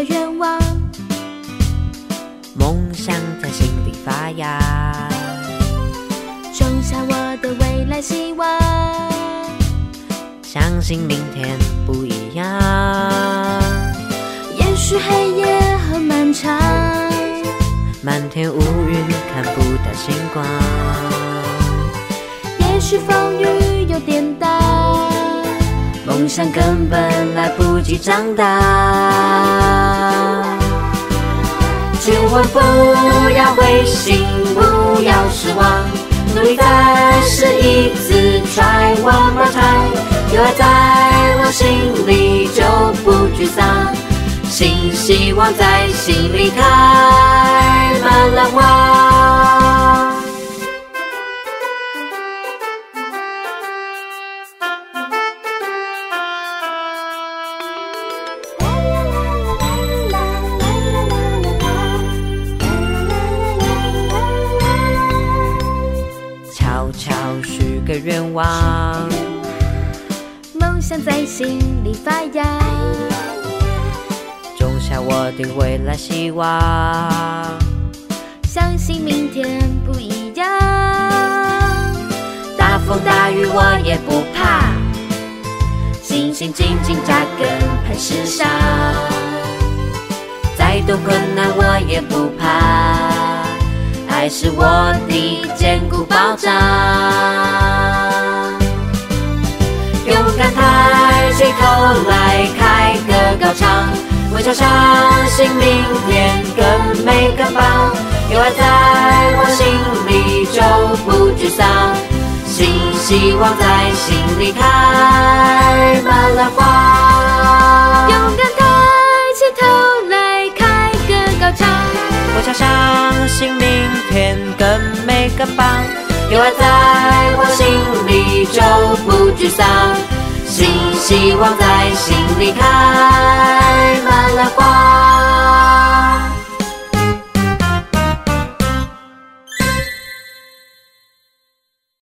个愿望，梦想在心里发芽，种下我的未来希望。相信明天不一样。也许黑夜很漫长，满天乌云看不到星光，也许风雨有点大，梦想根本来不及长大。千万不要灰心，不要失望，努力再试一次，try one more time。有爱在我心里就不沮丧，新希望在心里开满了花。许个愿望，梦想在心里发芽，种下我的未来希望。相信明天不一样。大风大雨我也不怕，心心紧紧扎根磐石上，再多困难我也不怕，爱是我的坚固保障。微笑相信明天更美更棒。有爱在我心里就不沮丧，新希望在心里开满了花。勇敢抬起头来，开个高唱，我相信明天更美更棒，有爱在我心里就不沮丧，新希望在心里开